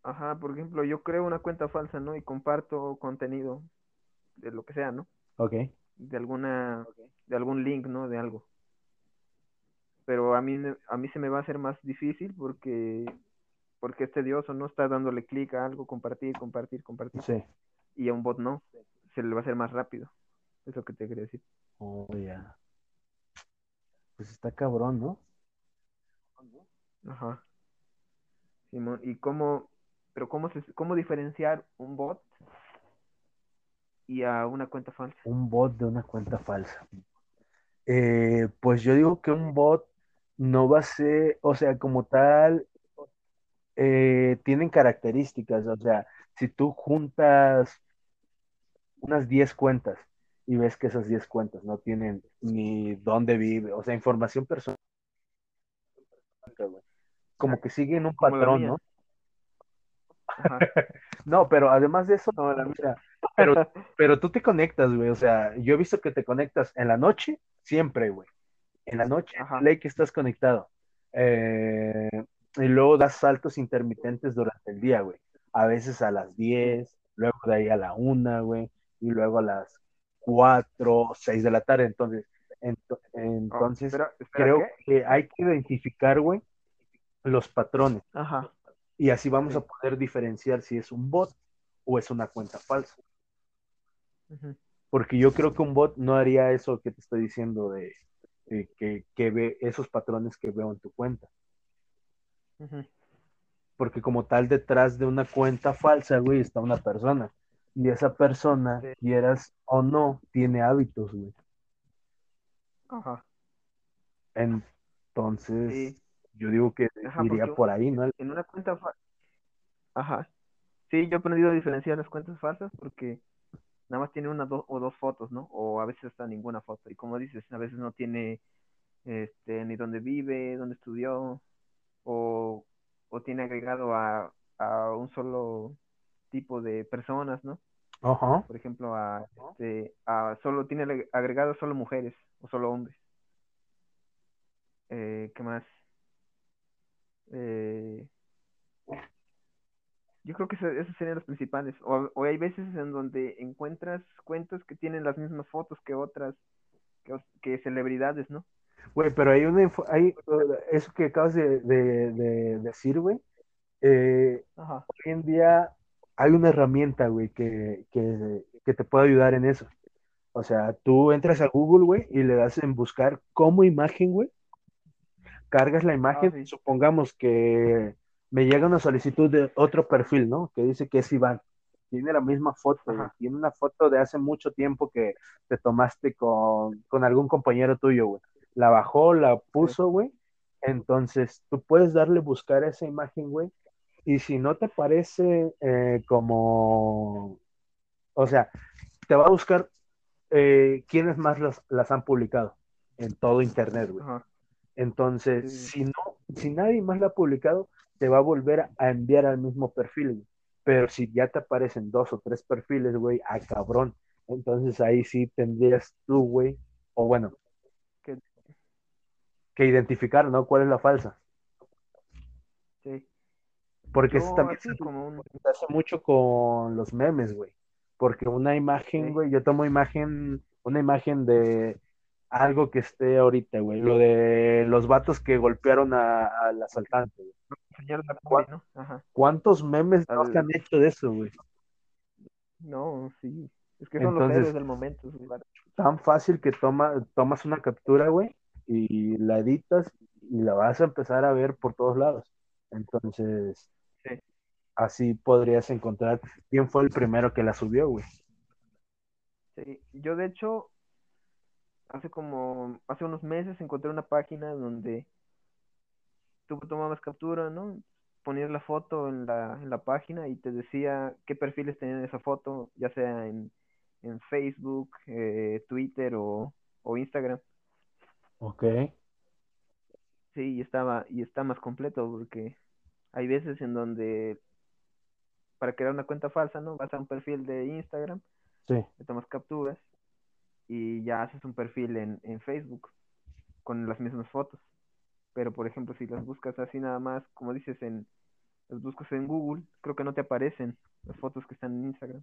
B: Ajá, por ejemplo, yo creo una cuenta falsa, ¿no? Y comparto contenido de lo que sea, ¿no?
A: Ok.
B: De alguna, de algún link, ¿no? De algo. Pero a mí, a mí se me va a hacer más difícil porque, porque es tedioso, ¿no? Está dándole clic a algo, compartir, compartir, compartir.
A: Sí.
B: Y a un bot no, se le va a hacer más rápido. Es lo que te quería decir.
A: Oh, ya. Pues está cabrón, ¿no?
B: Ajá. Simón, ¿y cómo, pero cómo, se, cómo diferenciar un bot y a una cuenta falsa?
A: Un bot de una cuenta falsa. Eh, pues yo digo que un bot no va a ser, o sea, como tal, eh, tienen características, o sea, si tú juntas unas 10 cuentas y ves que esas 10 cuentas no tienen ni dónde vive, o sea, información personal. Como que siguen un patrón, ¿no? no, pero además de eso, no, pero, pero tú te conectas, güey, o sea, yo he visto que te conectas en la noche, siempre, güey. En la noche, ley que estás conectado. Eh, y luego das saltos intermitentes durante el día, güey. A veces a las 10, luego de ahí a la 1, güey, y luego a las 4, 6 de la tarde. Entonces, entonces creo que hay que identificar, güey, los patrones.
B: Ajá.
A: Y así vamos a poder diferenciar si es un bot o es una cuenta falsa. Porque yo creo que un bot no haría eso que te estoy diciendo de, que, que, ve esos patrones que veo en tu cuenta. Porque como tal, detrás de una cuenta falsa, güey, está una persona. Y esa persona, quieras o no, tiene hábitos, güey.
B: Ajá.
A: Entonces, yo digo que iría por ahí, ¿no?
B: En una cuenta falsa. Ajá. Sí, yo he aprendido a diferenciar las cuentas falsas porque nada más tiene una o dos fotos, ¿no? O a veces hasta ninguna foto. Y como dices, a veces no tiene este, ni dónde vive, dónde estudió, o, o tiene agregado a, a un solo tipo de personas, ¿no?
A: Ajá.
B: Por ejemplo, a, este, a solo tiene agregado solo mujeres o solo hombres. Eh, ¿Qué más? Eh, yo creo que esos serían los principales. O, o, hay veces en donde encuentras cuentas que tienen las mismas fotos que otras, que, que celebridades, ¿no?
A: Güey, pero hay una. Hay, eso que acabas de, decir, güey. Eh, hoy en día hay una herramienta, güey, que, te puede ayudar en eso. O sea, tú entras a Google, güey, y le das en buscar como imagen, güey. Cargas la imagen, ah, supongamos que me llega una solicitud de otro perfil, ¿no? Que dice que es Iván. Tiene la misma foto, tiene una foto de hace mucho tiempo que te tomaste con, con algún compañero tuyo, güey la bajó, la puso, güey. Entonces, tú puedes darle buscar esa imagen, güey. Y si no te parece eh, como, o sea, te va a buscar eh, quiénes más las, han publicado en todo Internet, güey. Entonces, si no, si nadie más la ha publicado, te va a volver a enviar al mismo perfil, güey. Pero si ya te aparecen dos o tres perfiles, güey, a cabrón. Entonces ahí sí tendrías tú, güey, o bueno, que identificar, ¿no? ¿Cuál es la falsa?
B: Sí.
A: Porque eso también se, hace mucho con los memes, güey. Porque una imagen, güey, yo tomo imagen, una imagen de algo que esté ahorita, güey. Lo de los vatos que golpearon al asaltante, güey. ¿Cuántos memes no se han hecho de eso, güey?
B: No, sí. Es que son los héroes del momento.
A: Tan fácil que toma, tomas una captura, güey, y la editas y la vas a empezar a ver por todos lados. Entonces, así podrías encontrar quién fue el primero que la subió, güey.
B: Sí, yo de hecho, hace como, hace unos meses encontré una página donde tú tomabas captura, ¿no? Ponías la foto en la, en la página y te decía qué perfiles tenían esa foto, ya sea en, en Facebook, eh, Twitter o, o Instagram.
A: Ok.
B: Sí, y estaba, y está más completo porque hay veces en donde para crear una cuenta falsa, ¿no? Vas a un perfil de Instagram,
A: sí.
B: te tomas capturas y ya haces un perfil en, en Facebook con las mismas fotos. Pero por ejemplo, si las buscas así nada más, como dices en las buscas en Google, creo que no te aparecen las fotos que están en Instagram.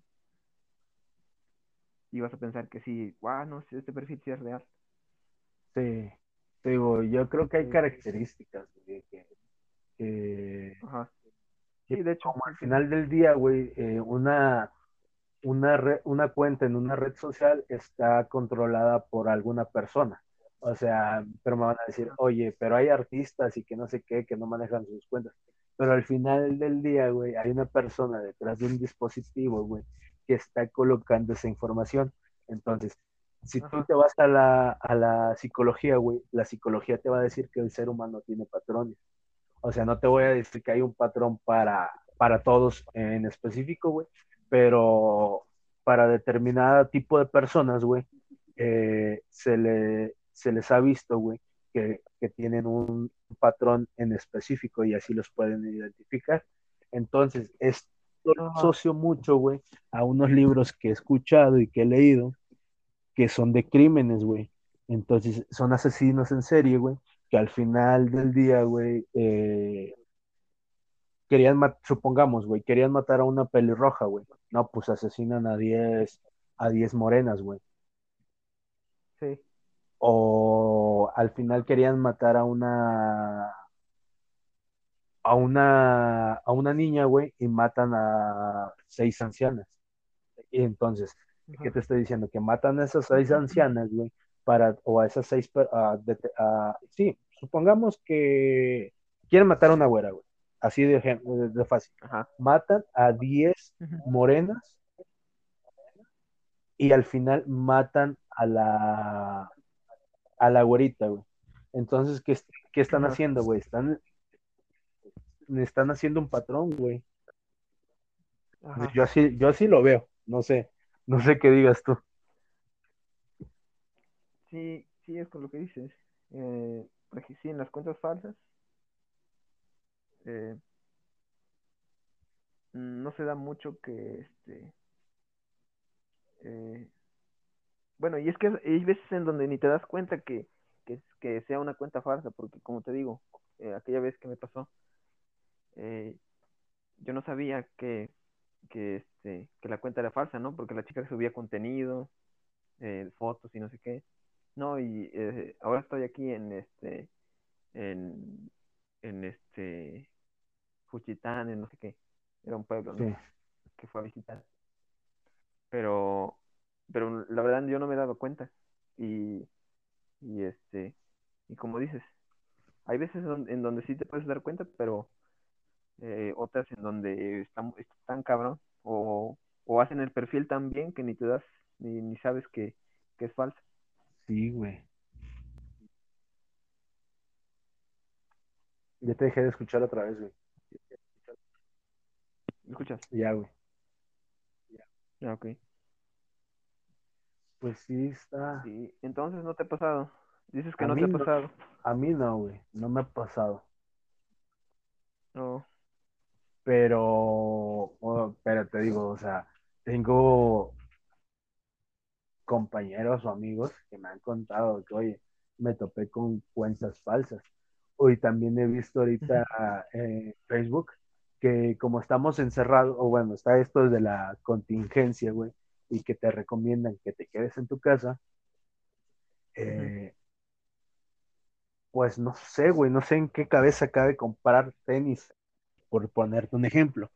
B: Y vas a pensar que sí, wow, no, este perfil sí es real.
A: Sí, digo, yo creo que hay características que, que,
B: Sí, de hecho.
A: Como al final del día, güey, eh, una, una, una cuenta en una red social está controlada por alguna persona. O sea, pero me van a decir, oye, pero hay artistas y que no sé qué, que no manejan sus cuentas. Pero al final del día, güey, hay una persona detrás de un dispositivo, güey, que está colocando esa información. Entonces, si tú te vas a la, a la psicología, güey, la psicología te va a decir que el ser humano tiene patrones. O sea, no te voy a decir que hay un patrón para, para todos en específico, güey, pero para determinado tipo de personas, güey, eh, se, le, se les ha visto, güey, que, que, tienen un patrón en específico y así los pueden identificar. Entonces, esto lo asocio mucho, güey, a unos libros que he escuchado y que he leído, que son de crímenes, güey. Entonces, son asesinos en serie, güey, que al final del día, güey, eh, querían, supongamos, güey, querían matar a una pelirroja, güey. No, pues asesinan a 10 a 10 morenas, güey.
B: Sí.
A: O al final querían matar a una a una a una niña, güey, y matan a seis ancianas. Y entonces, ¿qué te estoy diciendo? Que matan a esas seis ancianas, güey, para, o a esas seis, a- de- sí, supongamos que quieren matar a una güera, güey, así de, de- de fácil.
B: Ajá.
A: Matan a 10
B: Ujú.
A: morenas y al final matan a la, a la güerita, güey. Entonces, ¿qué, qué están haciendo, güey? Están, están haciendo un patrón, güey. Yo así, yo así lo veo, no sé, no sé qué digas tú.
B: Sí, sí, es con lo que dices. Eh, porque sí, en las cuentas falsas eh, no se da mucho que este eh, bueno, y es que hay veces en donde ni te das cuenta que, que, que sea una cuenta falsa, porque como te digo, eh, aquella vez que me pasó, eh, yo no sabía que, que, este, que la cuenta era falsa, ¿no? Porque la chica subía contenido, eh, fotos y no sé qué. No, y eh, ahora estoy aquí en este, en, en este, Juchitán, en no sé qué. Era un pueblo, ¿no?
A: Sí.
B: Que fue a visitar. Pero, pero la verdad yo no me he dado cuenta. Y, y este, y como dices, hay veces en donde sí te puedes dar cuenta, pero eh, otras en donde están, están cabrón, o, o hacen el perfil tan bien que ni te das, ni, ni sabes que, que es falso.
A: Sí, güey. Ya te dejé de escuchar otra vez, güey.
B: ¿Me escuchas?
A: Ya, güey.
B: Ah, ok.
A: Pues sí está.
B: Sí, entonces no te ha pasado. Dices que
A: A
B: no te ha
A: no.
B: pasado.
A: A mí no, güey. No me ha pasado.
B: No.
A: Pero, pero te digo, o sea, tengo compañeros o amigos que me han contado que, oye, me topé con cuentas falsas. Hoy también he visto ahorita en Facebook que como estamos encerrados, o bueno, está esto de la contingencia, güey, y que te recomiendan que te quedes en tu casa, eh, pues no sé, güey, no sé en qué cabeza cabe comprar tenis, por ponerte un ejemplo.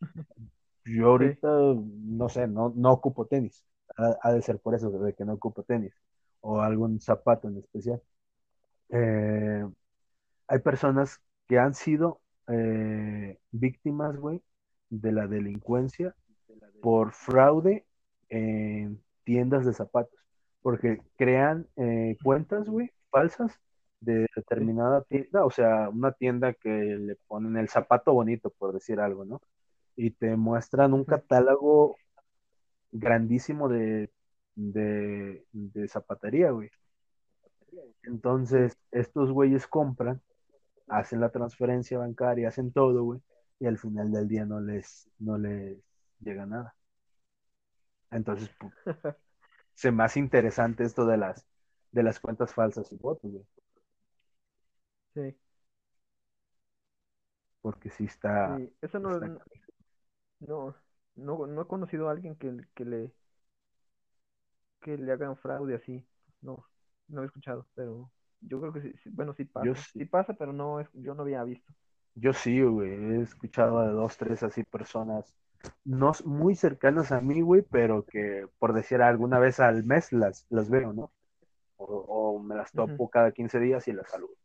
A: Yo ahorita, no sé, no, no ocupo tenis. Ha, ha de ser por eso, de que no ocupo tenis. O algún zapato en especial. Eh, hay personas que han sido eh, víctimas, güey, de la delincuencia por fraude en tiendas de zapatos. Porque crean eh, cuentas, güey, falsas de determinada tienda, o sea, una tienda que le ponen el zapato bonito, por decir algo, ¿no? Y te muestran un catálogo grandísimo de, de, de zapatería, güey. Entonces, estos güeyes compran, hacen la transferencia bancaria, hacen todo, güey, y al final del día no les, no les llega nada. Entonces, se hace interesante esto de las, de las cuentas falsas y votos, güey,
B: Sí,
A: porque sí está,
B: sí. Eso no,
A: está-
B: no, no, no he conocido a alguien que, que le, que le hagan fraude así. No, no he escuchado, pero yo creo que sí, sí, bueno, sí pasa.
A: yo
B: Sí
A: sí,
B: pasa, pero no, es- yo no había visto.
A: yo sí, güey, he escuchado de dos, tres así personas, no muy cercanas a mí, güey, pero que por decir alguna vez al mes las, las veo, ¿no? O, o me las topo cada 15 días y las saludo.